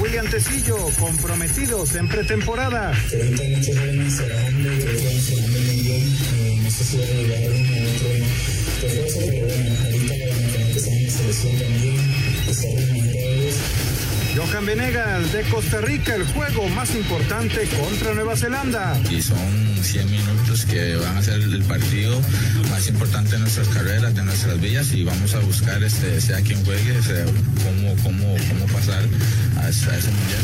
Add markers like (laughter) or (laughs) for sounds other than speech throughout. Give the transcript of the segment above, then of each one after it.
William Tecillo, comprometidos en pretemporada. Pero Johan Venegas de Costa Rica, el juego más importante contra Nueva Zelanda. Y son 100 minutos que van a ser el partido más importante de nuestras carreras, de nuestras vidas y vamos a buscar, este, sea quien juegue, sea, cómo, cómo, cómo pasar a ese mundial.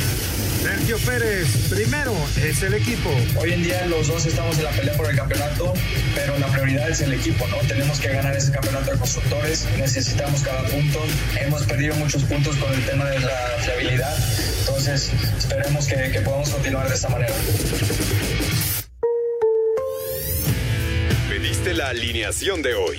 Sergio Pérez, primero es el equipo. Hoy en día los dos estamos en la pelea por el campeonato, pero la prioridad es el equipo, ¿no? Tenemos que ganar ese campeonato de constructores, necesitamos cada punto. Hemos perdido muchos puntos con el tema de la fiabilidad, entonces esperemos que, que podamos continuar de esta manera. Pediste la alineación de hoy.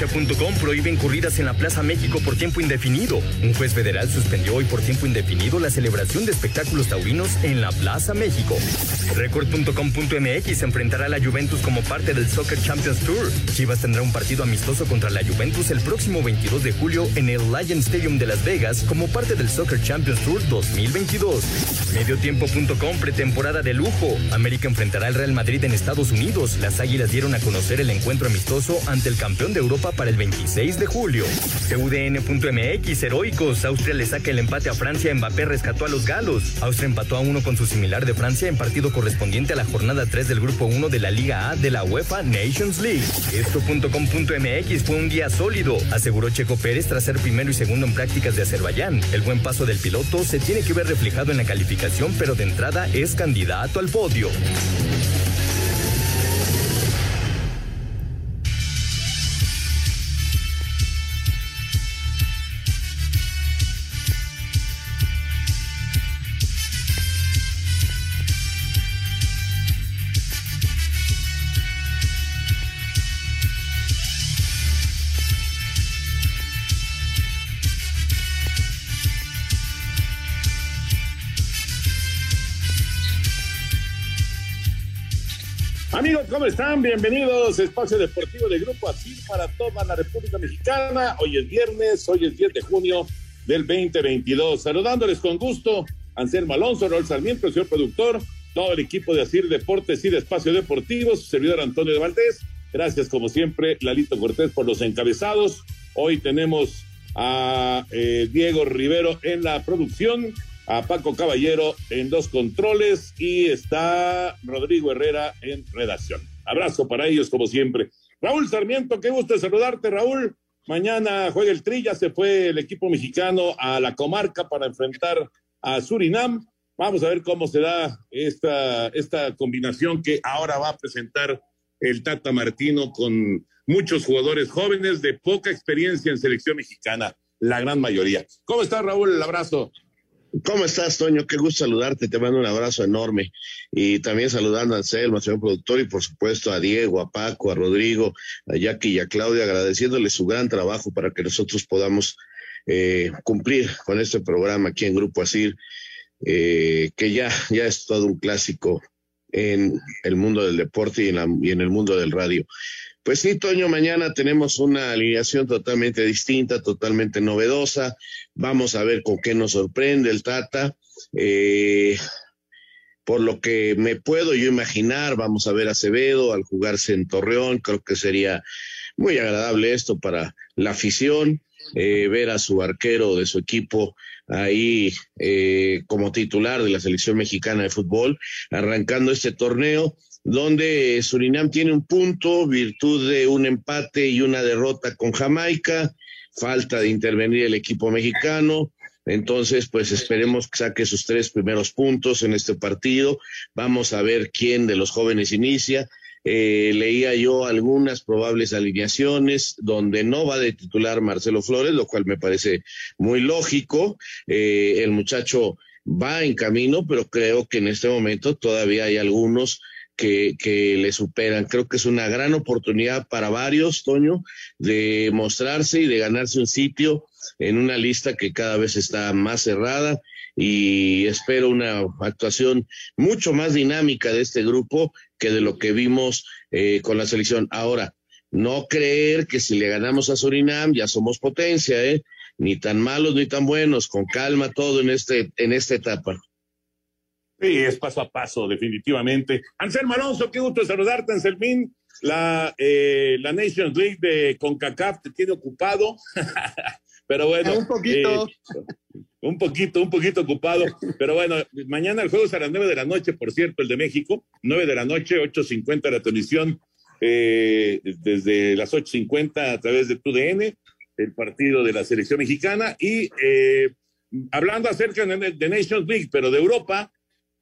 Cancha.com prohíben corridas en la Plaza México por tiempo indefinido. Un juez federal suspendió hoy por tiempo indefinido la celebración de espectáculos taurinos en la Plaza México. Record.com.mx enfrentará a la Juventus como parte del Soccer Champions Tour. Chivas tendrá un partido amistoso contra la Juventus el próximo 22 de julio en el Lion Stadium de Las Vegas como parte del Soccer Champions Tour 2022. Mediotiempo.com pretemporada de lujo. América enfrentará al Real Madrid en Estados Unidos. Las Águilas dieron a conocer el encuentro amistoso ante el campeón de Europa para el 26 de julio. TUDN.mx heroicos. Austria le saca el empate a Francia. Mbappé rescató a los galos. Austria empató a uno con su similar de Francia en partido correspondiente a la jornada 3 del grupo 1 de la Liga A de la UEFA Nations League. Esto.com.mx fue un día sólido, aseguró Checo Pérez tras ser primero y segundo en prácticas de Azerbaiyán. El buen paso del piloto se tiene que ver reflejado en la calificación, pero de entrada es candidato al podio. Amigos, ¿cómo están? Bienvenidos a Espacio Deportivo de Grupo Asir para toda la República Mexicana. Hoy es viernes, hoy es 10 de junio del 2022. Saludándoles con gusto, Anselmo Alonso, Raúl Sarmiento, el señor productor, todo el equipo de Asir Deportes y de Espacio Deportivo, su servidor Antonio de Valdés. Gracias, como siempre, Lalito Cortés por los encabezados. Hoy tenemos a eh, Diego Rivero en la producción, a Paco Caballero en dos controles y está Rodrigo Herrera en redacción. Abrazo para ellos como siempre. Raúl Sarmiento, qué gusto saludarte, Raúl. Mañana juega el Trilla, se fue el equipo mexicano a la comarca para enfrentar a Surinam. Vamos a ver cómo se da esta, esta combinación que ahora va a presentar el Tata Martino con muchos jugadores jóvenes de poca experiencia en selección mexicana, la gran mayoría. ¿Cómo está Raúl? El abrazo. ¿Cómo estás, Toño? Qué gusto saludarte. Te mando un abrazo enorme. Y también saludando a Anselmo, señor productor, y por supuesto a Diego, a Paco, a Rodrigo, a Jackie y a Claudia, agradeciéndole su gran trabajo para que nosotros podamos eh, cumplir con este programa aquí en Grupo Asir, eh, que ya, ya es todo un clásico en el mundo del deporte y en, la, y en el mundo del radio. Pues sí, Toño, mañana tenemos una alineación totalmente distinta, totalmente novedosa. Vamos a ver con qué nos sorprende el Tata. Eh, por lo que me puedo yo imaginar, vamos a ver a Acevedo al jugarse en Torreón. Creo que sería muy agradable esto para la afición, eh, ver a su arquero de su equipo ahí eh, como titular de la selección mexicana de fútbol, arrancando este torneo donde Surinam tiene un punto, virtud de un empate y una derrota con Jamaica, falta de intervenir el equipo mexicano. Entonces, pues esperemos que saque sus tres primeros puntos en este partido. Vamos a ver quién de los jóvenes inicia. eh, leía yo algunas probables alineaciones donde no va de titular Marcelo Flores, lo cual me parece muy lógico. Eh, el muchacho va en camino, pero creo que en este momento todavía hay algunos que, le superan. Creo que es una gran oportunidad para varios, Toño, de mostrarse y de ganarse un sitio en una lista que cada vez está más cerrada y espero una actuación mucho más dinámica de este grupo que de lo que vimos eh, con la selección. Ahora, no creer que si le ganamos a Surinam ya somos potencia, ¿eh? Ni tan malos ni tan buenos, con calma todo en, este, en esta etapa. Sí, es paso a paso, definitivamente. Anselmo Alonso, qué gusto saludarte, Anselmín. La, eh, la Nations League de CONCACAF te tiene ocupado, (laughs) pero bueno. Un poquito. Eh, un poquito, un poquito ocupado. Pero bueno, mañana el juego es a las nueve de la noche, por cierto, el de México. Nueve de la noche, ocho cincuenta la transmisión eh, desde las ocho cincuenta a través de TUDN, el partido de la selección mexicana. Y eh, hablando acerca de, Nations League, pero de Europa,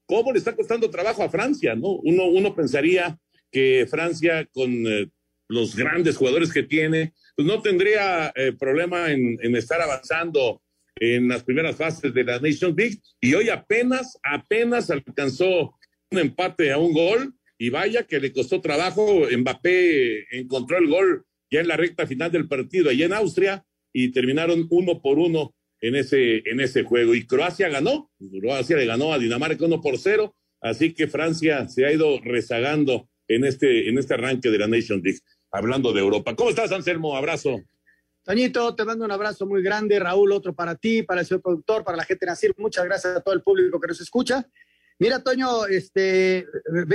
¿cómo le está costando trabajo a Francia? ¿no? Uno, uno pensaría que Francia, con eh, los grandes jugadores que tiene, pues no tendría eh, problema en, estar avanzando en las primeras fases de la Nations League y hoy apenas, apenas alcanzó un empate a un gol y vaya que le costó trabajo. Mbappé encontró el gol ya en la recta final del partido allá en Austria y terminaron uno por uno en ese, en ese juego. Y Croacia ganó, Croacia le ganó a Dinamarca uno por cero, así que Francia se ha ido rezagando en este, en este arranque de la Nations League. Hablando de Europa. ¿Cómo estás, Anselmo? Abrazo. Toñito, te mando un abrazo muy grande. Raúl, otro para ti, para el señor productor, para la gente de Nacir. Muchas gracias a todo el público que nos escucha. Mira, Toño, este,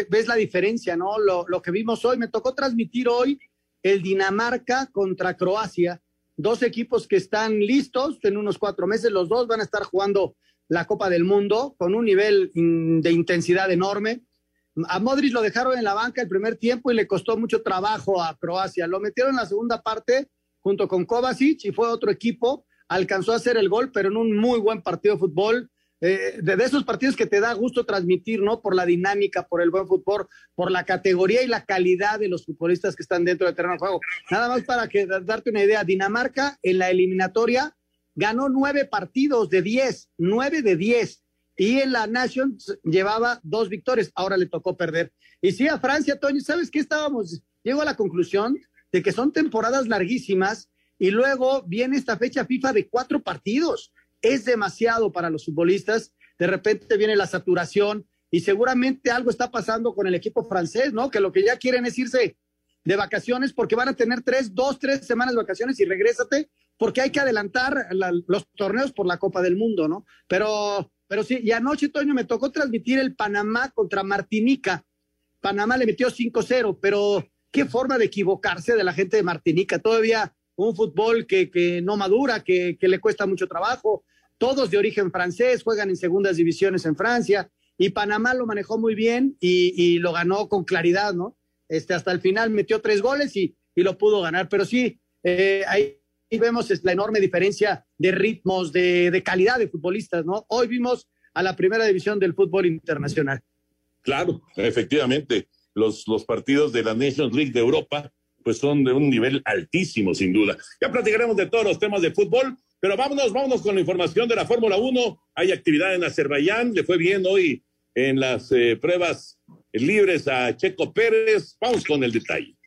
ves la diferencia, ¿no? Lo, lo que vimos hoy, me tocó transmitir hoy el Dinamarca contra Croacia. Dos equipos que están listos en unos cuatro meses. Los dos van a estar jugando la Copa del Mundo con un nivel de intensidad enorme. A Modric lo dejaron en la banca el primer tiempo y le costó mucho trabajo a Croacia. Lo metieron en la segunda parte junto con Kovacic y fue otro equipo, alcanzó a hacer el gol, pero en un muy buen partido de fútbol. Eh, de, esos partidos que te da gusto transmitir, ¿no? Por la dinámica, por el buen fútbol, por la categoría y la calidad de los futbolistas que están dentro del terreno de juego. Nada más para que darte una idea, Dinamarca en la eliminatoria ganó nueve partidos de diez, nueve de diez. Y en la Nations llevaba dos victorias, ahora le tocó perder. Y sí, a Francia, Toño, ¿sabes qué estábamos? Llego a la conclusión de que son temporadas larguísimas y luego viene esta fecha FIFA de cuatro partidos. Es demasiado para los futbolistas. De repente viene la saturación y seguramente algo está pasando con el equipo francés, ¿no? Que lo que ya quieren es irse de vacaciones porque van a tener tres, dos, tres semanas de vacaciones y regrésate porque hay que adelantar los torneos por la Copa del Mundo, ¿no? Pero, pero sí, y anoche, Toño, me tocó transmitir el Panamá contra Martinica. Panamá le metió 5-0, pero qué forma de equivocarse de la gente de Martinica. Todavía un fútbol que, que no madura, que, que, le cuesta mucho trabajo. Todos de origen francés, juegan en segundas divisiones en Francia. Y Panamá lo manejó muy bien y, y lo ganó con claridad, ¿no? Este, hasta el final metió tres goles y, y lo pudo ganar. Pero sí, eh, ahí vemos la enorme diferencia de ritmos, de, de calidad de futbolistas, ¿no? Hoy vimos a la primera división del fútbol internacional. Claro, efectivamente los, los partidos de la Nations League de Europa, pues son de un nivel altísimo, sin duda. Ya platicaremos de todos los temas de fútbol, pero vámonos, vámonos con la información de la Fórmula 1. Hay actividad en Azerbaiyán, le fue bien hoy en las eh, pruebas libres a Checo Pérez. Vamos con el detalle.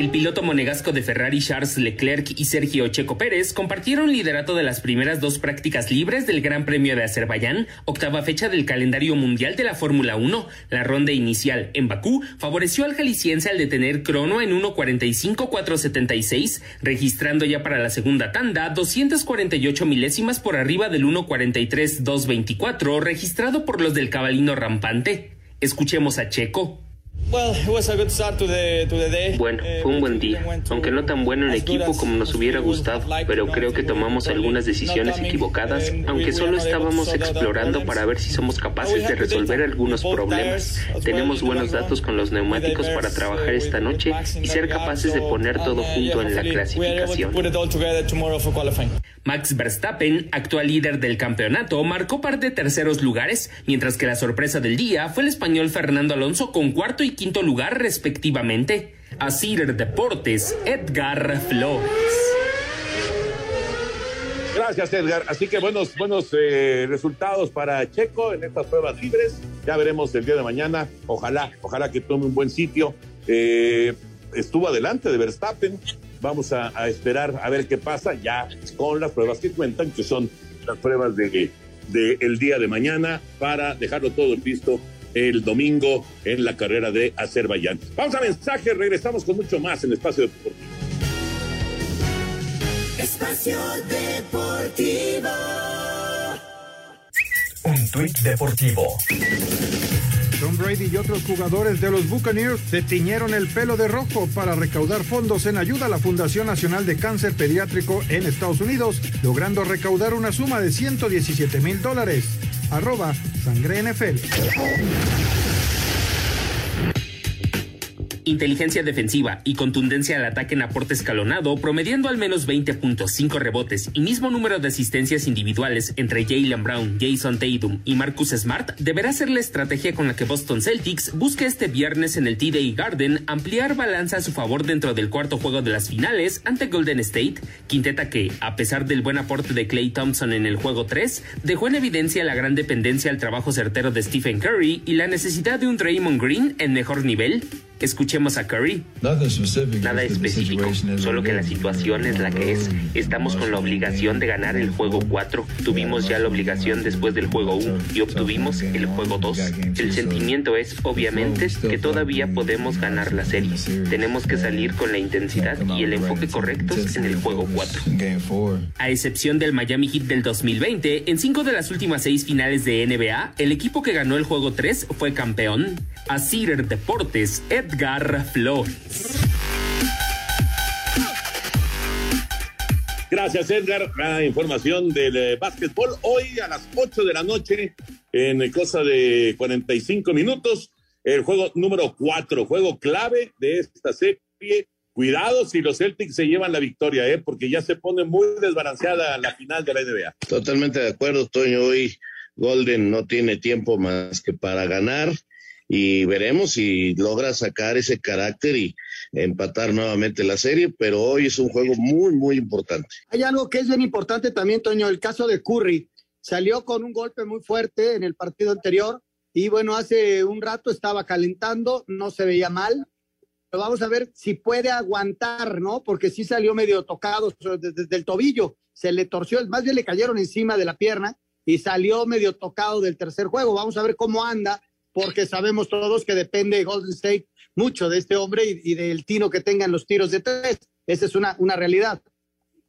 El piloto monegasco de Ferrari Charles Leclerc y Sergio Checo Pérez compartieron liderato de las primeras dos prácticas libres del Gran Premio de Azerbaiyán, octava fecha del calendario mundial de la Fórmula 1. La ronda inicial en Bakú favoreció al jalisciense al detener crono en 1.45.476, registrando ya para la segunda tanda 248 milésimas por arriba del 1.43.224 registrado por los del cabalino rampante. Escuchemos a Checo. Bueno, fue un buen día, aunque no tan bueno en equipo como nos hubiera gustado, pero creo que tomamos algunas decisiones equivocadas, aunque solo estábamos explorando para ver si somos capaces de resolver algunos problemas. Tenemos buenos datos con los neumáticos para trabajar esta noche y ser capaces de poner todo junto en la clasificación. Max Verstappen, actual líder del campeonato, marcó par de terceros lugares, mientras que la sorpresa del día fue el español Fernando Alonso con cuarto y quinto lugar respectivamente. Asir Deportes, Edgar Flores. Gracias, Edgar. Así que buenos, buenos eh, resultados para Checo en estas pruebas libres. Ya veremos el día de mañana. Ojalá, ojalá que tome un buen sitio. Eh, estuvo adelante de Verstappen. Vamos a, a, esperar a ver qué pasa ya con las pruebas que cuentan, que son las pruebas de, de día de mañana para dejarlo todo listo el domingo en la carrera de Azerbaiyán. Vamos a mensaje, regresamos con mucho más en Espacio Deportivo. Espacio Deportivo. Un tuit deportivo. Tom Brady y otros jugadores de los Buccaneers se tiñeron el pelo de rojo para recaudar fondos en ayuda a la Fundación Nacional de Cáncer Pediátrico en Estados Unidos, logrando recaudar una suma de 117 mil dólares. Arroba Sangre NFL. Inteligencia defensiva y contundencia al ataque en aporte escalonado, promediando al menos 20.5 rebotes y mismo número de asistencias individuales entre Jalen Brown, Jason Tatum y Marcus Smart, deberá ser la estrategia con la que Boston Celtics busque este viernes en el TD Garden ampliar balanza a su favor dentro del cuarto juego de las finales ante Golden State, quinteta que, a pesar del buen aporte de Clay Thompson en el juego 3, dejó en evidencia la gran dependencia al trabajo certero de Stephen Curry y la necesidad de un Draymond Green en mejor nivel. Escuchemos a Curry. Nada específico, solo que la situación es la que es. Estamos con la obligación de ganar el juego 4. Tuvimos ya la obligación después del juego 1 y obtuvimos el juego 2. El sentimiento es, obviamente, que todavía podemos ganar la serie. Tenemos que salir con la intensidad y el enfoque correctos en el juego 4. A excepción del Miami Heat del 2020, en cinco de las últimas seis finales de NBA, el equipo que ganó el juego 3 fue campeón. Asir Deportes, Edgar Flores. Gracias, Edgar. La información del eh, básquetbol hoy a las 8 de la noche, en cosa de 45 minutos, el juego número 4, juego clave de esta serie. Cuidado si los Celtics se llevan la victoria, ¿eh? porque ya se pone muy desbalanceada la final de la NBA. Totalmente de acuerdo, Toño. Hoy Golden no tiene tiempo más que para ganar y veremos si logra sacar ese carácter y empatar nuevamente la serie, pero hoy es un juego muy, muy importante. Hay algo que es bien importante también, Toño, el caso de Curry. Salió con un golpe muy fuerte en el partido anterior y bueno, hace un rato estaba calentando, no se veía mal. Pero vamos a ver si puede aguantar, ¿no? Porque sí salió medio tocado desde el tobillo, se le torció, más bien le cayeron encima de la pierna y salió medio tocado del tercer juego. Vamos a ver cómo anda porque sabemos todos que depende Golden State mucho de este hombre y, y del tino que tengan los tiros de tres. Esa es una, una realidad.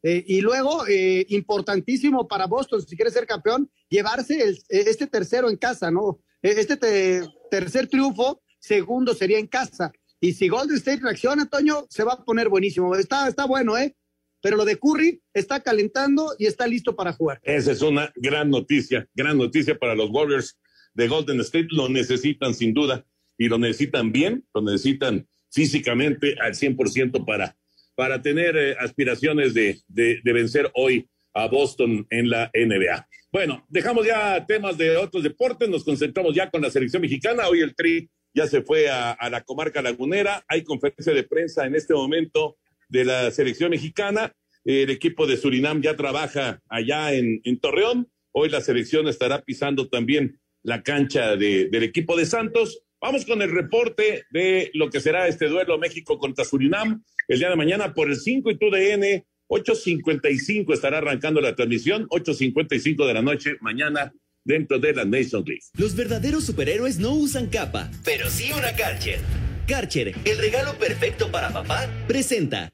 Eh, y luego, eh, importantísimo para Boston, si quiere ser campeón, llevarse el, este tercero en casa, ¿no? Este te, tercer triunfo, segundo sería en casa. Y si Golden State reacciona, Toño, se va a poner buenísimo. Está, está bueno, ¿eh? Pero lo de Curry está calentando y está listo para jugar. Esa es una gran noticia, gran noticia para los Warriors de Golden State. Lo necesitan sin duda y lo necesitan bien, lo necesitan físicamente al 100% para, para tener eh, aspiraciones de, de, de vencer hoy a Boston en la NBA. Bueno, dejamos ya temas de otros deportes, nos concentramos ya con la selección mexicana. Hoy el Tri ya se fue a, a, la comarca lagunera. Hay conferencia de prensa en este momento de la selección mexicana. El equipo de Surinam ya trabaja allá en, en Torreón. Hoy la selección estará pisando también la cancha de, del equipo de Santos. Vamos con el reporte de lo que será este duelo México contra Surinam el día de mañana por el 5 y tu DN 8.55 estará arrancando la transmisión, 8.55 de la noche mañana dentro de la Nations League. Los verdaderos superhéroes no usan capa, pero sí una Karcher. Karcher, el regalo perfecto para papá, presenta.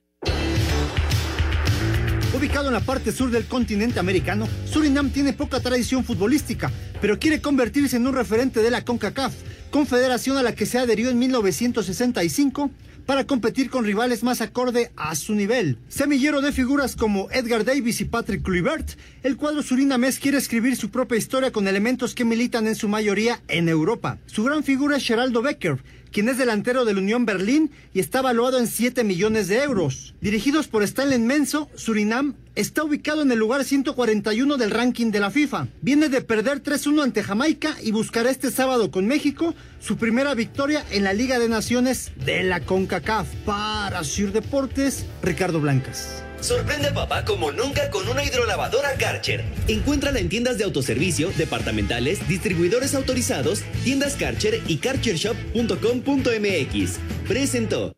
Ubicado en la parte sur del continente americano, Surinam tiene poca tradición futbolística, pero quiere convertirse en un referente de la CONCACAF confederación a la que se adherió en 1965 para competir con rivales más acorde a su nivel. Semillero de figuras como Edgar Davis y Patrick Kluivert, el cuadro surinamés quiere escribir su propia historia con elementos que militan en su mayoría en Europa. Su gran figura es Geraldo Becker, quien es delantero del Unión Berlín y está valuado en 7 millones de euros. Dirigidos por Stanley Menso, Surinam está ubicado en el lugar 141 del ranking de la FIFA. Viene de perder 3-1 ante Jamaica y buscará este sábado con México su primera victoria en la Liga de Naciones de la CONCACAF. Para Sir Deportes, Ricardo Blancas. Sorprende a papá como nunca con una hidrolavadora Karcher. Encuéntrala en tiendas de autoservicio, departamentales, distribuidores autorizados, tiendas Karcher y karchershop.com.mx. Presentó.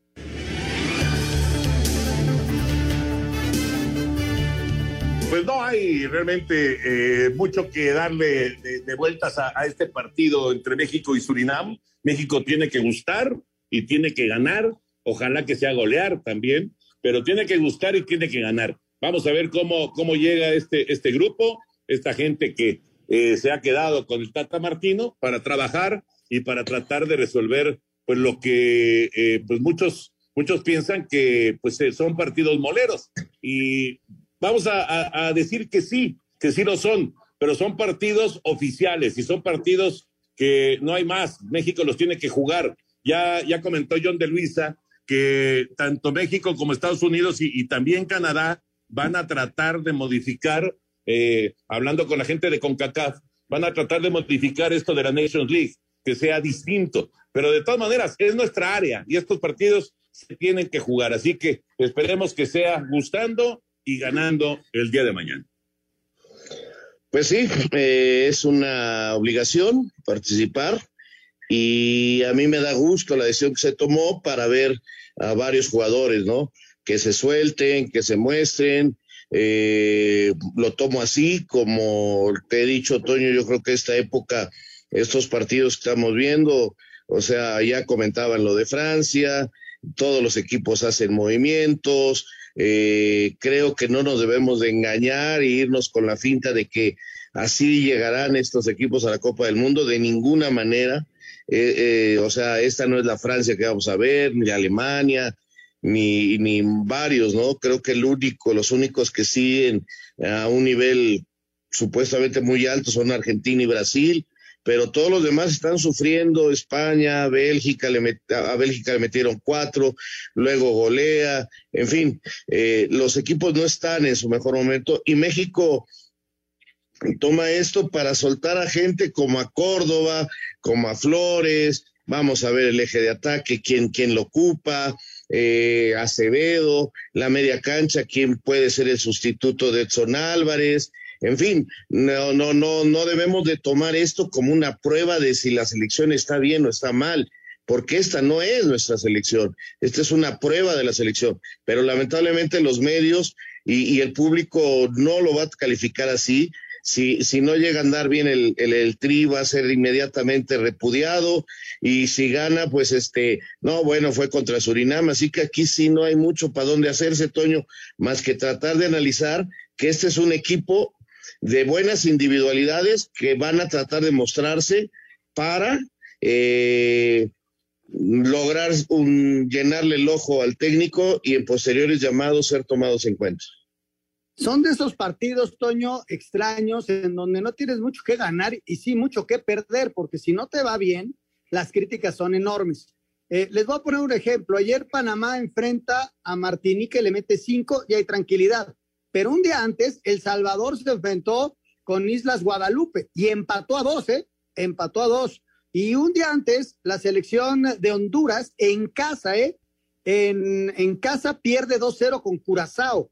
Pues no hay realmente eh, mucho que darle de, vueltas a, este partido entre México y Surinam. México tiene que gustar y tiene que ganar. Ojalá que sea golear también pero tiene que gustar y tiene que ganar. Vamos a ver cómo, cómo llega este, este grupo, esta gente que eh, se ha quedado con el Tata Martino para trabajar y para tratar de resolver pues lo que eh, pues muchos muchos piensan que pues eh, son partidos moleros. Y vamos a, a, decir que sí que sí lo son pero son partidos oficiales y son partidos que no hay más. México los tiene que jugar. Ya ya comentó John de Luisa que tanto México como Estados Unidos y, también Canadá van a tratar de modificar, eh, hablando con la gente de CONCACAF, van a tratar de modificar esto de la Nations League, que sea distinto. Pero de todas maneras, es nuestra área y estos partidos se tienen que jugar. Así que esperemos que sea gustando y ganando el día de mañana. Pues sí, eh, es una obligación participar y a mí me da gusto la decisión que se tomó para ver a varios jugadores, ¿no? Que se suelten, que se muestren. Eh, lo tomo así, como te he dicho, Toño, yo creo que esta época, estos partidos que estamos viendo, o sea, ya comentaban lo de Francia, todos los equipos hacen movimientos, eh, creo que no nos debemos de engañar e irnos con la finta de que así llegarán estos equipos a la Copa del Mundo, de ninguna manera. Eh, eh, o sea, esta no es la Francia que vamos a ver, ni Alemania, ni, ni varios, ¿no? Creo que el único, los únicos que siguen a un nivel supuestamente muy alto son Argentina y Brasil, pero todos los demás están sufriendo, España, Bélgica, le a Bélgica le metieron cuatro, luego golea, en fin, eh, los equipos no están en su mejor momento y México toma esto para soltar a gente como a Córdoba, como a Flores, vamos a ver el eje de ataque, quién, quién lo ocupa, eh, Acevedo, la media cancha, quién puede ser el sustituto de Edson Álvarez, en fin, no, no, no, no debemos de tomar esto como una prueba de si la selección está bien o está mal, porque esta no es nuestra selección, esta es una prueba de la selección, pero lamentablemente los medios y, y el público no lo va a calificar así, si, si no llega a andar bien el, el, tri, va a ser inmediatamente repudiado. Y si gana, pues este, no, bueno, fue contra Surinam. Así que aquí sí no hay mucho para dónde hacerse, Toño, más que tratar de analizar que este es un equipo de buenas individualidades que van a tratar de mostrarse para eh, lograr un, llenarle el ojo al técnico y en posteriores llamados ser tomados en cuenta. Son de esos partidos, Toño, extraños, en donde no tienes mucho que ganar y sí mucho que perder, porque si no te va bien, las críticas son enormes. Eh, les voy a poner un ejemplo. Ayer Panamá enfrenta a Martinique, le mete cinco y hay tranquilidad. Pero un día antes, El Salvador se enfrentó con Islas Guadalupe y empató a dos, ¿eh? Empató a dos. Y un día antes, la selección de Honduras en casa, ¿eh? En, en casa pierde 2-0 con Curazao.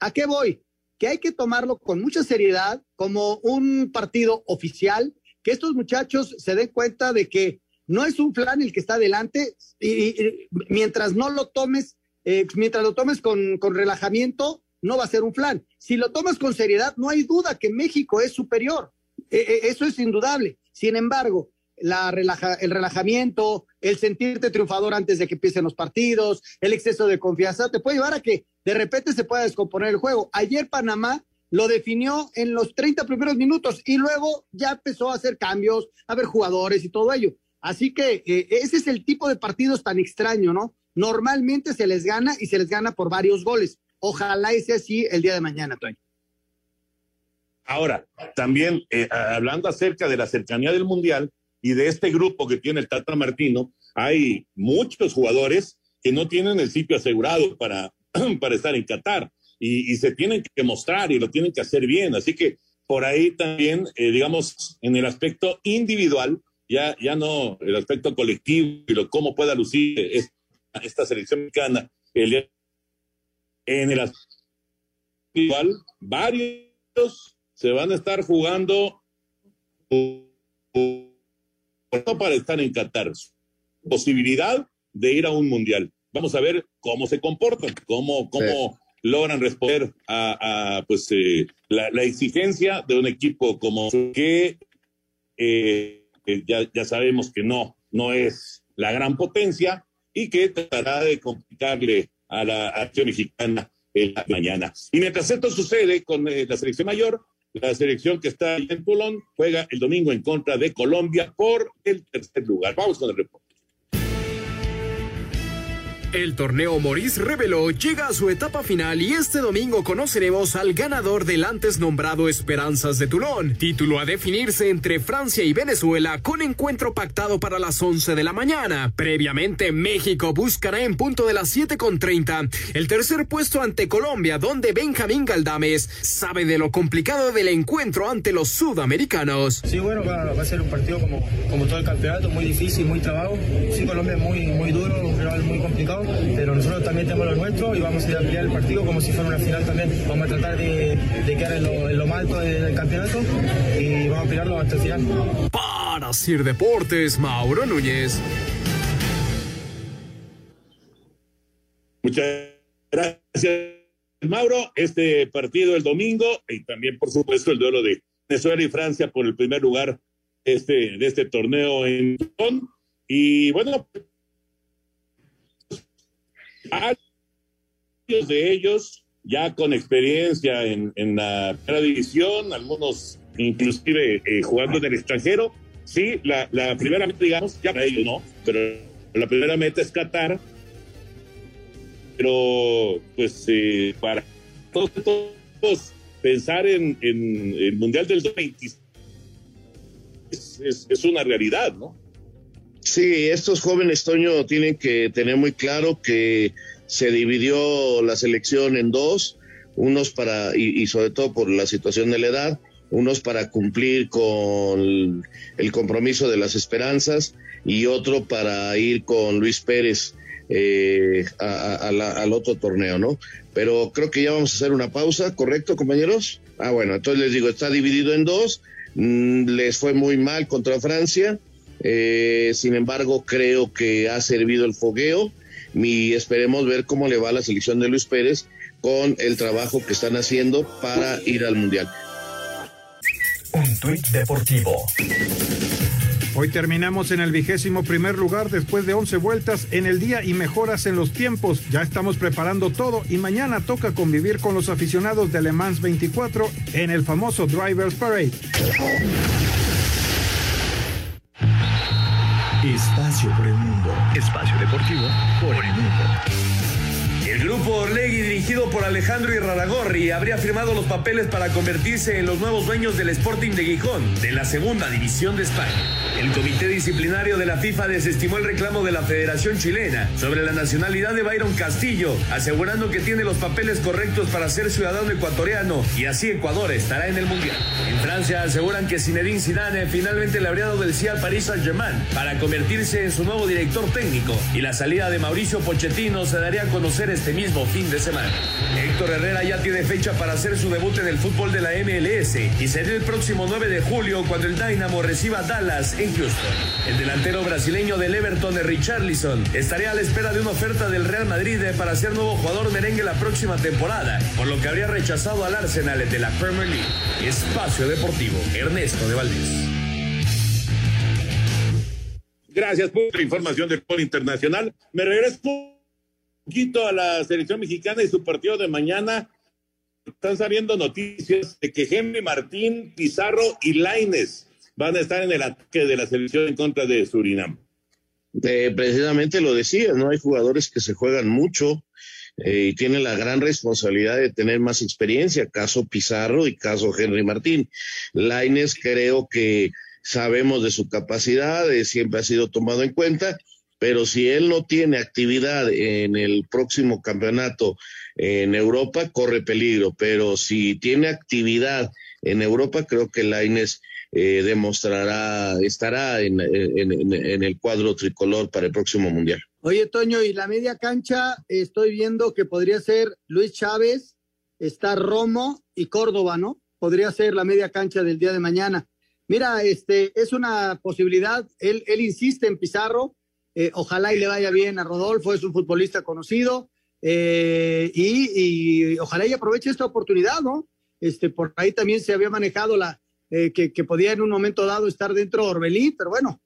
¿A qué voy? Que hay que tomarlo con mucha seriedad como un partido oficial, que estos muchachos se den cuenta de que no es un plan el que está adelante y, mientras no lo tomes, eh, mientras lo tomes con, con, relajamiento, no va a ser un plan. Si lo tomas con seriedad, no hay duda que México es superior. E, e, eso es indudable. Sin embargo, la relaja, el relajamiento, el sentirte triunfador antes de que empiecen los partidos, el exceso de confianza, te puede llevar a que de repente se pueda descomponer el juego. Ayer Panamá lo definió en los 30 primeros minutos y luego ya empezó a hacer cambios, a ver jugadores y todo ello. Así que eh, ese es el tipo de partidos tan extraño, ¿no? Normalmente se les gana y se les gana por varios goles. Ojalá ese así el día de mañana, Toño. Ahora, también eh, hablando acerca de la cercanía del Mundial y de este grupo que tiene el Tata Martino, hay muchos jugadores que no tienen el sitio asegurado para, (clears throat) para estar en Qatar y, se tienen que mostrar y lo tienen que hacer bien. Así que por ahí también, eh, digamos, en el aspecto individual, ya, ya no el aspecto colectivo y lo, cómo pueda lucir esta, selección mexicana. en el aspecto individual, varios se van a estar jugando para estar en Qatar. Posibilidad de ir a un mundial. Vamos a ver cómo se comportan, cómo, cómo logran responder a, pues eh, la, exigencia de un equipo como que eh, ya, ya sabemos que no, no es la gran potencia y que tratará de complicarle a la acción mexicana en la mañana. Y mientras esto sucede con eh, la selección mayor, la selección que está en Toulon juega el domingo en contra de Colombia por el tercer lugar. Vamos con el reporte. El torneo Maurice Revelo llega a su etapa final y este domingo conoceremos al ganador del antes nombrado Esperanzas de Toulon. Título a definirse entre Francia y Venezuela con encuentro pactado para las 11 de la mañana. Previamente, México buscará en punto de las 7.30 el tercer puesto ante Colombia, donde Benjamín Galdames sabe de lo complicado del encuentro ante los sudamericanos. Sí, bueno, va, a ser un partido como, como todo el campeonato, muy difícil, muy trabajo. Sí, Colombia es muy, muy duro, muy complicado pero nosotros también tenemos lo nuestro y vamos a ir a pelear el partido como si fuera una final también. Vamos a tratar de, quedar en lo, en lo, más alto del, campeonato y vamos a pelearlo hasta el final. Para Sir Deportes, Mauro Núñez. Muchas gracias, Mauro. Este partido el domingo y también, por supuesto, el duelo de Venezuela y Francia por el primer lugar este, de este torneo en Y bueno, varios de ellos ya con experiencia en, la primera división, algunos inclusive eh, jugando en el extranjero. Sí, la, primera meta, digamos, ya para ellos no, pero la primera meta es Qatar. Pero, pues, eh, para todos, pensar en, el Mundial del 2026 es, es una realidad, ¿no? Sí, estos jóvenes, Toño, tienen que tener muy claro que se dividió la selección en dos, unos para, y, sobre todo por la situación de la edad, unos para cumplir con el compromiso de las esperanzas y otro para ir con Luis Pérez eh, al otro torneo, ¿no? Pero creo que ya vamos a hacer una pausa, ¿correcto, compañeros? Ah, bueno, entonces les digo, está dividido en dos, mm, les fue muy mal contra Francia eh, sin embargo, creo que ha servido el fogueo y esperemos ver cómo le va a la selección de Luis Pérez con el trabajo que están haciendo para ir al Mundial. Un tuit deportivo. Hoy terminamos en el vigésimo primer lugar después de 11 vueltas en el día y mejoras en los tiempos. Ya estamos preparando todo y mañana toca convivir con los aficionados de Le Mans 24 en el famoso Drivers Parade. Espacio por el mundo. Espacio deportivo por el mundo. El grupo Orlegui, dirigido por Alejandro Iraragorri, habría firmado los papeles para convertirse en los nuevos dueños del Sporting de Gijón, de la segunda división de España. El comité disciplinario de la FIFA desestimó el reclamo de la Federación Chilena sobre la nacionalidad de Byron Castillo, asegurando que tiene los papeles correctos para ser ciudadano ecuatoriano y así Ecuador estará en el Mundial. En Francia aseguran que Zinedine Zidane finalmente le habría dado el sí al Paris Saint-Germain para convertirse en su nuevo director técnico y la salida de Mauricio Pochettino se daría a conocer este mismo fin de semana. Héctor Herrera ya tiene fecha para hacer su debut en el fútbol de la MLS y será el próximo 9 de julio cuando el Dynamo reciba a Dallas en Houston. El delantero brasileño del Everton, Richarlison, estaría a la espera de una oferta del Real Madrid para ser nuevo jugador merengue la próxima temporada, por lo que habría rechazado al Arsenal de la Premier League. Espacio Deportivo, Ernesto de Valdés. Gracias por la información del Polo Internacional. Me regreso un poquito a la selección mexicana y su partido de mañana. Están saliendo noticias de que Henry Martín, Pizarro y Laines van a estar en el ataque de la selección en contra de Surinam. Eh, precisamente lo decía, ¿no? Hay jugadores que se juegan mucho eh, y tienen la gran responsabilidad de tener más experiencia, caso Pizarro y caso Henry Martín. Laines creo que sabemos de su capacidad, eh, siempre ha sido tomado en cuenta, pero si él no tiene actividad en el próximo campeonato en Europa, corre peligro, pero si tiene actividad en Europa, creo que Laines eh, demostrará, estará en, el cuadro tricolor para el próximo Mundial. Oye, Toño, y la media cancha, estoy viendo que podría ser Luis Chávez, está Romo y Córdoba, ¿no? Podría ser la media cancha del día de mañana. Mira, este es una posibilidad. Él, él insiste en Pizarro. Eh, ojalá y le vaya bien a Rodolfo, es un futbolista conocido. Eh, y, y, ojalá y aproveche esta oportunidad, ¿no? Este, por ahí también se había manejado la, eh, que, podía en un momento dado estar dentro de Orbelín, pero bueno,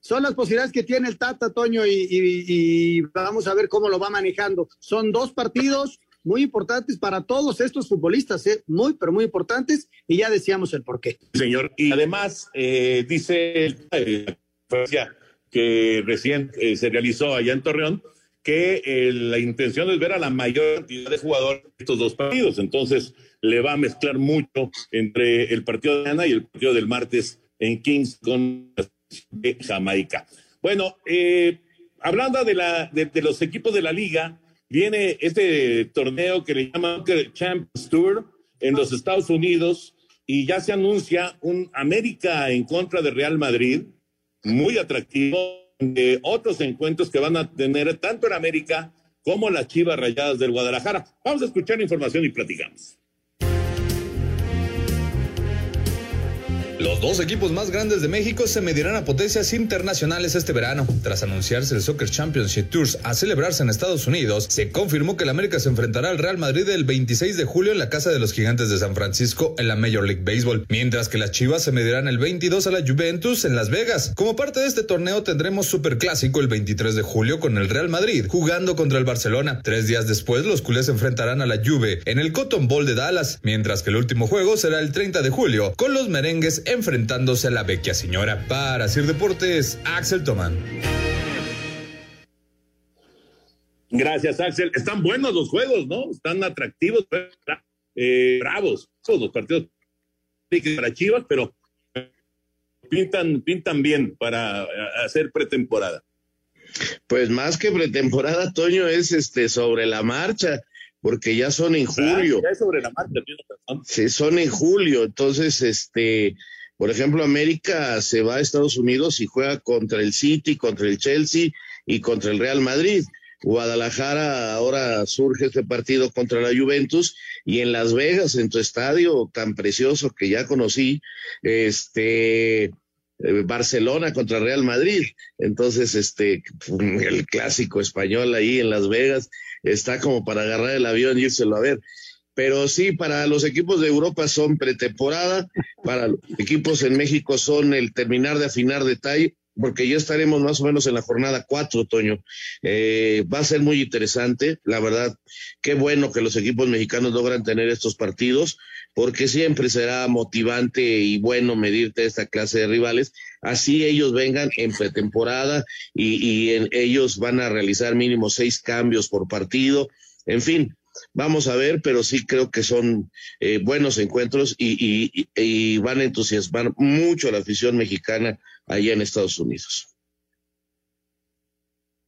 son las posibilidades que tiene el Tata, Toño, y, vamos a ver cómo lo va manejando. Son dos partidos muy importantes para todos estos futbolistas, ¿eh? muy, pero muy importantes, y ya decíamos el por qué. Señor, y además eh, dice la conferencia que recién se realizó allá en Torreón, que la intención es ver a la mayor cantidad de jugadores de estos dos partidos. Entonces, le va a mezclar mucho entre el partido de Ana y el partido del martes en Kings con Jamaica. Bueno, eh, hablando de, la, de, los equipos de la liga, viene este torneo que le llaman Champions Tour en los Estados Unidos y ya se anuncia un América en contra de Real Madrid, muy atractivo, de otros encuentros que van a tener tanto en América como las Chivas Rayadas del Guadalajara. Vamos a escuchar información y platicamos. Los dos equipos más grandes de México se medirán a potencias internacionales este verano. Tras anunciarse el Soccer Championship Tours a celebrarse en Estados Unidos, se confirmó que el América se enfrentará al Real Madrid el 26 de julio en la Casa de los Gigantes de San Francisco en la Major League Baseball, mientras que las Chivas se medirán el 22 a la Juventus en Las Vegas. Como parte de este torneo tendremos Super Clásico el 23 de julio con el Real Madrid jugando contra el Barcelona. Tres días después los culés se enfrentarán a la Juve en el Cotton Bowl de Dallas, mientras que el último juego será el 30 de julio con los merengues enfrentándose a la vecchia señora. Para Sir Deportes, Axel Toman. Gracias, Axel. Están buenos los juegos, ¿no? Están atractivos, eh, bravos. Todos los partidos para Chivas, pero pintan, pintan bien para eh, hacer pretemporada. Pues más que pretemporada, Toño, es este sobre la marcha, porque ya son en julio. ya es sobre la marcha, Sí, son en julio, entonces, este, por ejemplo, América se va a Estados Unidos y juega contra el City, contra el Chelsea y contra el Real Madrid. Guadalajara ahora surge este partido contra la Juventus y en Las Vegas, en tu estadio tan precioso que ya conocí, este eh, Barcelona contra Real Madrid. Entonces, este (laughs) el clásico español ahí en Las Vegas está como para agarrar el avión y írselo a ver pero sí, para los equipos de Europa son pretemporada, para los equipos en México son el terminar de afinar detalle, porque ya estaremos más o menos en la jornada cuatro, otoño. Eh, va a ser muy interesante, la verdad, qué bueno que los equipos mexicanos logran tener estos partidos, porque siempre será motivante y bueno medirte esta clase de rivales, así ellos vengan en pretemporada y, y en, ellos van a realizar mínimo seis cambios por partido, en fin, Vamos a ver, pero sí creo que son eh, buenos encuentros y, van a entusiasmar mucho a la afición mexicana allá en Estados Unidos.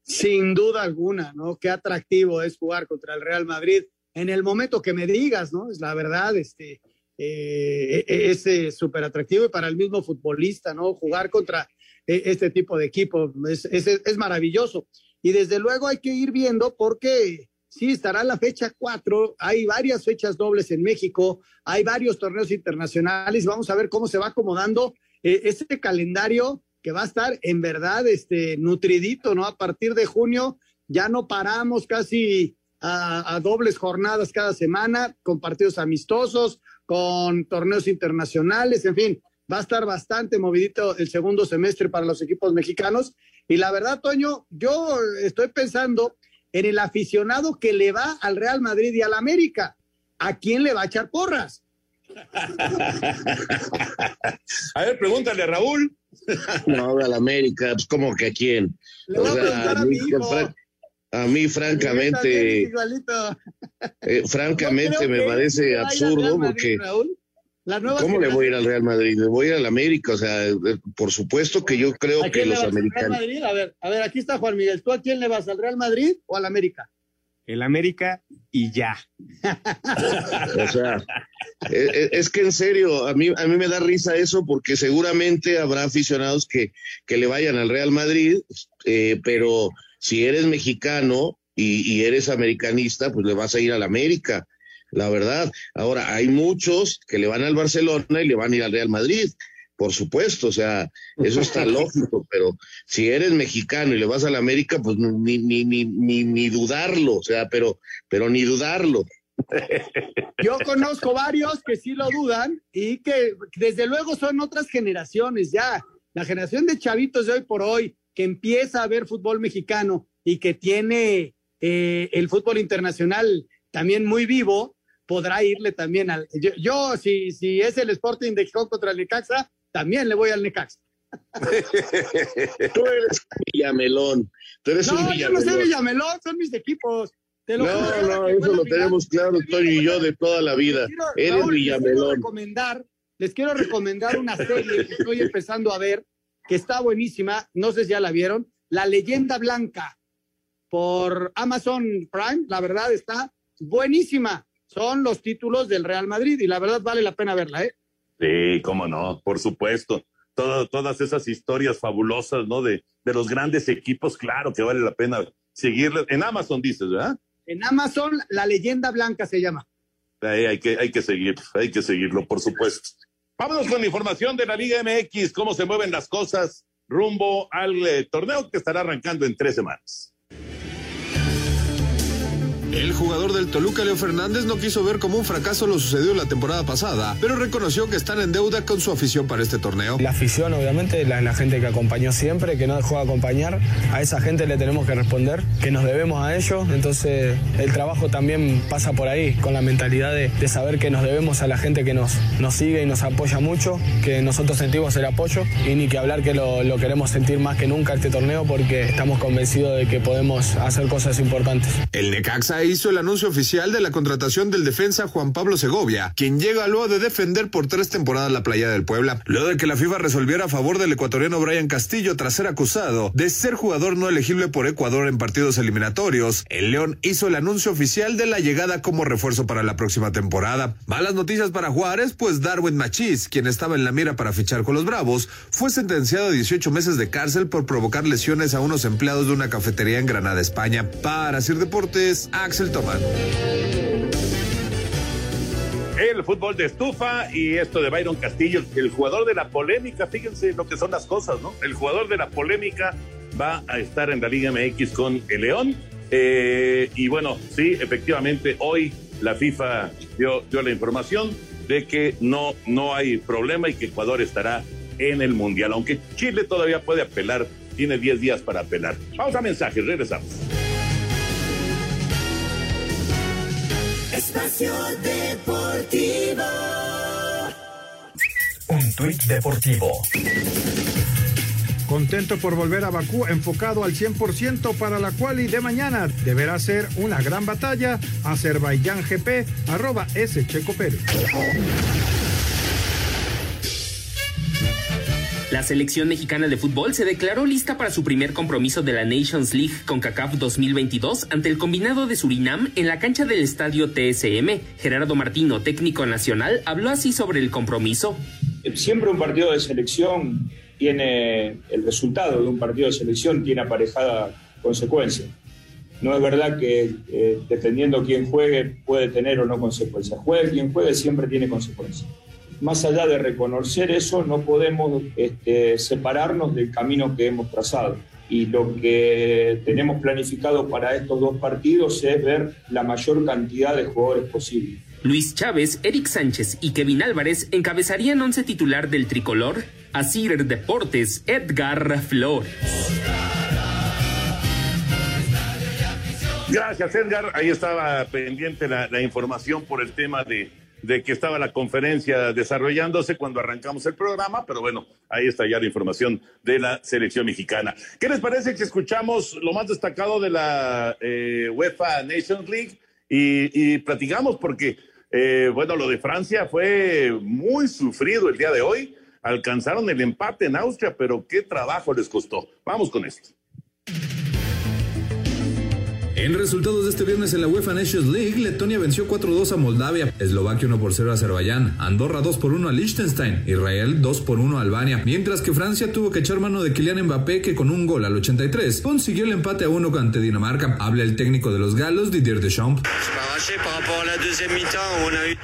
Sin duda alguna, ¿no? Qué atractivo es jugar contra el Real Madrid en el momento que me digas, ¿no? Es la verdad, este, eh, e, es súper atractivo y para el mismo futbolista, ¿no? Jugar contra e, este tipo de equipo es, es maravilloso. Y desde luego hay que ir viendo porque Sí, estará la fecha 4. Hay varias fechas dobles en México, hay varios torneos internacionales. Vamos a ver cómo se va acomodando eh, este calendario que va a estar en verdad este, nutridito, ¿no? A partir de junio ya no paramos casi a, a dobles jornadas cada semana, con partidos amistosos, con torneos internacionales, en fin, va a estar bastante movidito el segundo semestre para los equipos mexicanos. Y la verdad, Toño, yo estoy pensando en el aficionado que le va al Real Madrid y al América. ¿A quién le va a echar porras? a ver, pregúntale a Raúl. no, al América, pues como que a quién. Le voy a preguntar a, mi a mí, francamente, eh, francamente me parece absurdo porque. ¿Cómo le voy a ir al Real Madrid? Le voy a ir al América, o sea, eh, por supuesto que yo creo que los americanos. A ver, a ver, aquí está Juan Miguel. ¿Tú a quién le vas, al Real Madrid o al América? El América y ya. o sea, eh, eh, es, que en serio, a mí, a mí me da risa eso porque seguramente habrá aficionados que, que le vayan al Real Madrid, pero si eres mexicano y, y, eres americanista, pues le vas a ir al América la verdad. Ahora, hay muchos que le van al Barcelona y le van a ir al Real Madrid, por supuesto, o sea, eso está lógico, pero si eres mexicano y le vas al América, pues ni, ni, ni, ni, ni dudarlo, o sea, pero, pero ni dudarlo. (laughs) Yo conozco varios que sí lo dudan y que desde luego son otras generaciones ya. La generación de chavitos de hoy por hoy que empieza a ver fútbol mexicano y que tiene eh, el fútbol internacional también muy vivo, podrá irle también al. Yo, si, si es el Sporting de Gijón contra el Necaxa, también le voy al Necaxa. (laughs) Tú eres Villamelón. Tú eres no, un yo no sé Villamelón, son mis equipos. no, no, eso lo tenemos claro, Toño y yo, de toda la vida. eres Villamelón. Les quiero, recomendar, les quiero recomendar una serie que estoy empezando a ver, que está buenísima, no sé si ya la vieron, La Leyenda Blanca, por Amazon Prime, la verdad está buenísima son los títulos del Real Madrid y la verdad vale la pena verla, ¿eh? Sí, cómo no, por supuesto. todas esas historias fabulosas, ¿no? De, de los grandes equipos, claro que vale la pena seguirlas. En Amazon dices, ¿verdad? En Amazon, La Leyenda Blanca se llama. Ahí hay que, hay que seguir, hay que seguirlo, por supuesto. Vámonos con la información de la Liga MX, cómo se mueven las cosas rumbo al eh, torneo que estará arrancando en tres semanas. El jugador del Toluca, Leo Fernández, no quiso ver como un fracaso lo sucedió la temporada pasada, pero reconoció que están en deuda con su afición para este torneo. La afición, obviamente, la, la gente que acompañó siempre, que no dejó de acompañar, a esa gente le tenemos que responder, que nos debemos a ellos, entonces el trabajo también pasa por ahí, con la mentalidad de, de saber que nos debemos a la gente que nos, nos sigue y nos apoya mucho, que nosotros sentimos el apoyo y ni que hablar que lo, lo queremos sentir más que nunca este torneo porque estamos convencidos de que podemos hacer cosas importantes. El Necaxa hizo el anuncio oficial de la contratación del defensa Juan Pablo Segovia, quien llega luego de defender por tres temporadas la playa del Puebla. Luego de que la FIFA resolviera a favor del ecuatoriano Brian Castillo tras ser acusado de ser jugador no elegible por Ecuador en partidos eliminatorios, el León hizo el anuncio oficial de la llegada como refuerzo para la próxima temporada. Malas noticias para Juárez, pues Darwin Machís, quien estaba en la mira para fichar con los Bravos, fue sentenciado a 18 meses de cárcel por provocar lesiones a unos empleados de una cafetería en Granada, España. Para Sir Deportes, Axel Tomán. El fútbol de estufa y esto de Byron Castillo, el jugador de la polémica, fíjense lo que son las cosas, ¿no? El jugador de la polémica va a estar en la Liga MX con el León. Eh, y bueno, sí, efectivamente, hoy la FIFA dio, dio la información de que no, no hay problema y que Ecuador estará en el Mundial, aunque Chile todavía puede apelar, tiene 10 días para apelar. Vamos a mensajes, regresamos. Espacio Deportivo. Un tuit deportivo. Contento por volver a Bakú, enfocado al 100% para la quali de mañana. Deberá ser una gran batalla. Azerbaiyán GP, arroba S. Checo Pérez. La selección mexicana de fútbol se declaró lista para su primer compromiso de la Nations League con CACAF 2022 ante el combinado de Surinam en la cancha del estadio TSM. Gerardo Martino, técnico nacional, habló así sobre el compromiso. Siempre un partido de selección tiene el resultado de un partido de selección tiene aparejada consecuencia. No es verdad que eh, dependiendo quién juegue puede tener o no consecuencias. Juegue quien juegue siempre tiene consecuencias más allá de reconocer eso, no podemos este, separarnos del camino que hemos trazado. Y lo que tenemos planificado para estos dos partidos es ver la mayor cantidad de jugadores posible. Luis Chávez, Eric Sánchez y Kevin Álvarez encabezarían once titular del tricolor. Asir Deportes, Edgar Flores. Gracias, Edgar. Ahí estaba pendiente la, la información por el tema de de que estaba la conferencia desarrollándose cuando arrancamos el programa, pero bueno, ahí está ya la información de la selección mexicana. ¿Qué les parece si escuchamos lo más destacado de la eh, UEFA Nations League y, platicamos? Porque, eh, bueno, lo de Francia fue muy sufrido el día de hoy. Alcanzaron el empate en Austria, pero qué trabajo les costó. Vamos con esto. En resultados de este viernes en la UEFA Nations League, Letonia venció 4-2 a Moldavia, Eslovaquia 1 por 0 a Azerbaiyán, Andorra 2 por 1 a Liechtenstein, Israel 2 por 1 a Albania, mientras que Francia tuvo que echar mano de Kylian Mbappé que con un gol al 83 consiguió el empate a 1 ante Dinamarca. Habla el técnico de los galos, Didier Deschamps.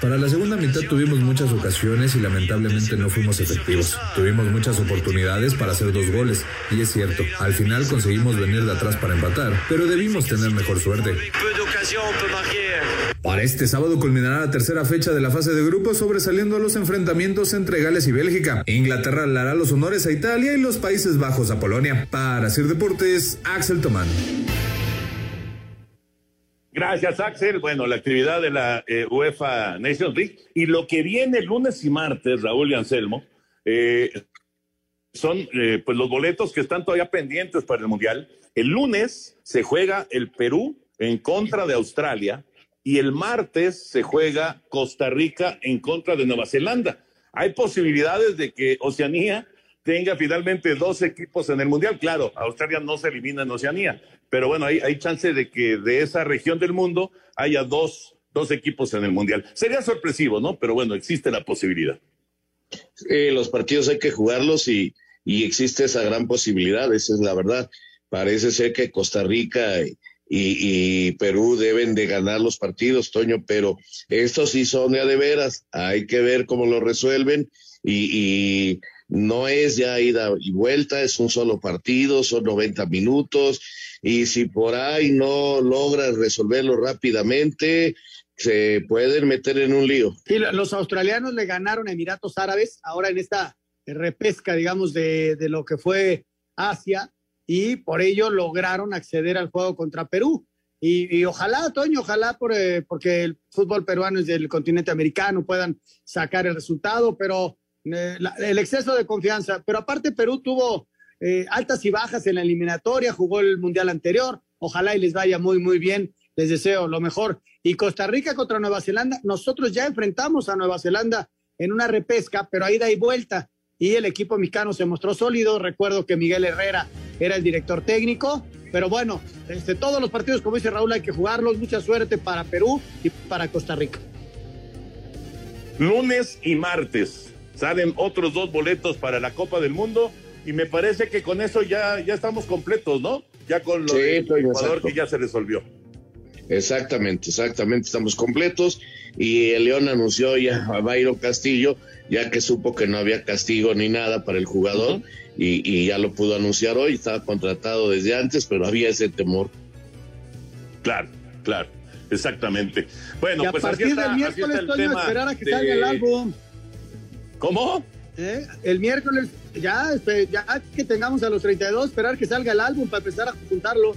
Para la segunda mitad tuvimos muchas ocasiones y lamentablemente no fuimos efectivos. Tuvimos muchas oportunidades para hacer dos goles y es cierto, al final conseguimos venir de atrás para empatar, pero debimos tener mejor suerte. Para este sábado culminará la tercera fecha de la fase de grupos sobresaliendo a los enfrentamientos entre Gales y Bélgica. Inglaterra le hará los honores a Italia y los Países Bajos a Polonia. Para Sir Deportes, Axel Tomán. Gracias, Axel. Bueno, la actividad de la eh, UEFA Nations League y lo que viene lunes y martes, Raúl y Anselmo, eh, son eh, pues los boletos que están todavía pendientes para el Mundial. El lunes se juega el Perú en contra de Australia y el martes se juega Costa Rica en contra de Nueva Zelanda. Hay posibilidades de que Oceanía tenga finalmente dos equipos en el Mundial. Claro, Australia no se elimina en Oceanía, pero bueno, hay, hay chance de que de esa región del mundo haya dos, dos equipos en el Mundial. Sería sorpresivo, ¿no? Pero bueno, existe la posibilidad. los partidos hay que jugarlos y, y existe esa gran posibilidad, esa es la verdad. Parece ser que Costa Rica y, Perú deben de ganar los partidos, Toño, pero estos sí son de de veras, hay que ver cómo lo resuelven y, no es ya ida y vuelta, es un solo partido, son 90 minutos y si por ahí no logras resolverlo rápidamente, se pueden meter en un lío. Sí, los australianos le ganaron a Emiratos Árabes ahora en esta repesca, digamos, de, de lo que fue Asia y por ello lograron acceder al juego contra Perú. Y, ojalá, Toño, ojalá por, eh, porque el fútbol peruano es del continente americano, puedan sacar el resultado, pero eh, el exceso de confianza. Pero aparte, Perú tuvo eh, altas y bajas en la eliminatoria, jugó el mundial anterior, ojalá y les vaya muy, muy bien, les deseo lo mejor. Y Costa Rica contra Nueva Zelanda, nosotros ya enfrentamos a Nueva Zelanda en una repesca, pero ahí da y vuelta y el equipo mexicano se mostró sólido. Recuerdo que Miguel Herrera era el director técnico, pero bueno, este, todos los partidos, como dice Raúl, hay que jugarlos. Mucha suerte para Perú y para Costa Rica. Lunes y martes salen otros dos boletos para la Copa del Mundo y me parece que con eso ya, ya estamos completos, ¿no? Ya con lo sí, Ecuador que ya se resolvió. Exactamente, exactamente, estamos completos y el León anunció ya a Bayro Castillo, ya que supo que no había castigo ni nada para el jugador y, ya lo pudo anunciar hoy, estaba contratado desde antes, pero había ese temor. Claro, claro, exactamente. Bueno, a pues partir del miércoles, Toño, esperar a que salga el álbum. ¿Cómo? ¿Eh? El miércoles, ya, ya que tengamos a los 32, esperar que salga el álbum para empezar a juntarlo.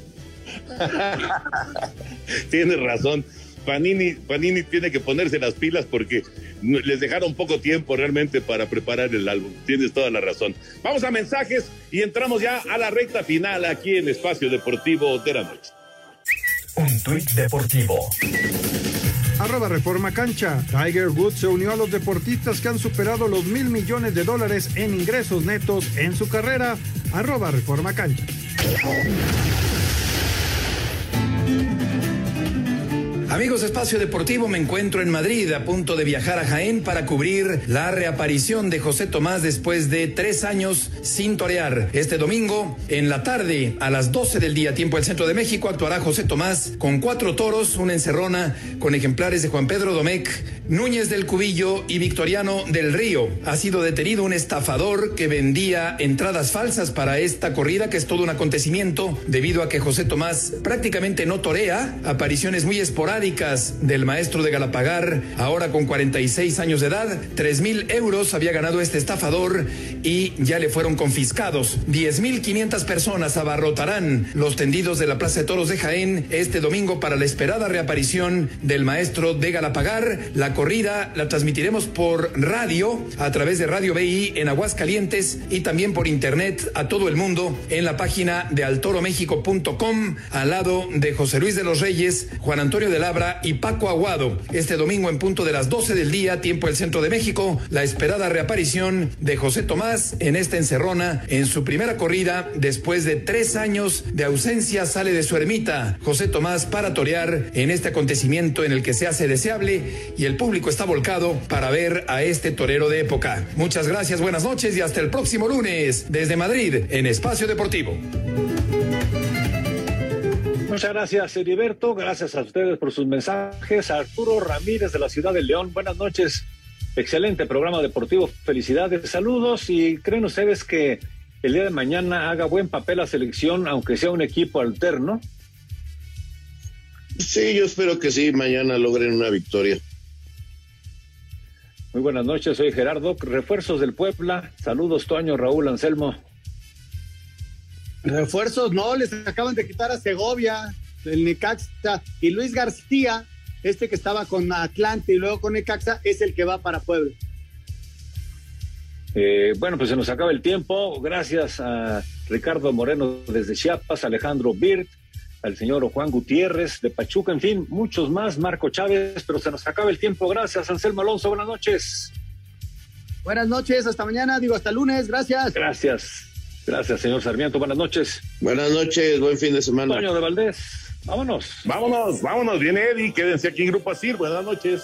(laughs) Tienes razón. Panini, Panini tiene que ponerse las pilas porque les dejaron poco tiempo realmente para preparar el álbum. Tienes toda la razón. Vamos a mensajes y entramos ya a la recta final aquí en Espacio Deportivo de la Noche. Un tuit deportivo. Arroba Reforma Cancha. Tiger Woods se unió a los deportistas que han superado los mil millones de dólares en ingresos netos en su carrera. Arroba Reforma Cancha. Amigos de Espacio Deportivo, me encuentro en Madrid a punto de viajar a Jaén para cubrir la reaparición de José Tomás después de tres años sin torear. Este domingo, en la tarde, a las 12 del día, tiempo del centro de México, actuará José Tomás con cuatro toros, una encerrona con ejemplares de Juan Pedro Domecq, Núñez del Cubillo y Victoriano del Río. Ha sido detenido un estafador que vendía entradas falsas para esta corrida, que es todo un acontecimiento debido a que José Tomás prácticamente no torea, apariciones muy esporádicas del maestro de Galapagar, ahora con 46 años de edad. 3 mil euros había ganado este estafador y ya le fueron confiscados. 10 mil 500 personas abarrotarán los tendidos de la Plaza de Toros de Jaén este domingo para la esperada reaparición del maestro de Galapagar. La corrida la transmitiremos por radio, a través de Radio BI en Aguascalientes y también por internet a todo el mundo en la página de altoromexico.com al lado de José Luis de los Reyes, Juan Antonio de Labra y Paco Aguado. Este domingo en punto de las 12 del día, tiempo del centro de México, la esperada reaparición de José Tomás en esta encerrona en su primera corrida después de tres años de ausencia sale de su ermita José Tomás para torear en este acontecimiento en el que se hace deseable y el está volcado para ver a este torero de época. Muchas gracias, buenas noches y hasta el próximo lunes desde Madrid en Espacio Deportivo. Muchas gracias, Heriberto. Gracias a ustedes por sus mensajes. Arturo Ramírez de la ciudad de León. Buenas noches. Excelente programa deportivo. Felicidades. Saludos. Y creen ustedes que el día de mañana haga buen papel la selección, aunque sea un equipo alterno. Sí, yo espero que sí. Mañana logren una victoria. Muy buenas noches, soy Gerardo. Refuerzos del Puebla. Saludos, Toño, Raúl, Anselmo. Refuerzos, no, les acaban de quitar a Segovia, el Necaxa, y Luis García, este que estaba con Atlante y luego con Necaxa, es el que va para Puebla. Eh, bueno, pues se nos acaba el tiempo. Gracias a Ricardo Moreno desde Chiapas, Alejandro Birt, al señor Juan Gutiérrez de Pachuca, en fin, muchos más, Marco Chávez, pero se nos acaba el tiempo. Gracias, Anselmo Alonso, buenas noches. Buenas noches, hasta mañana, digo hasta lunes, gracias. Gracias. Gracias, señor Sarmiento. Buenas noches. Buenas noches, buen fin de semana. Toño de Valdés, vámonos. Vámonos, vámonos. Viene Eddie, quédense aquí en Grupo Asir. Buenas noches.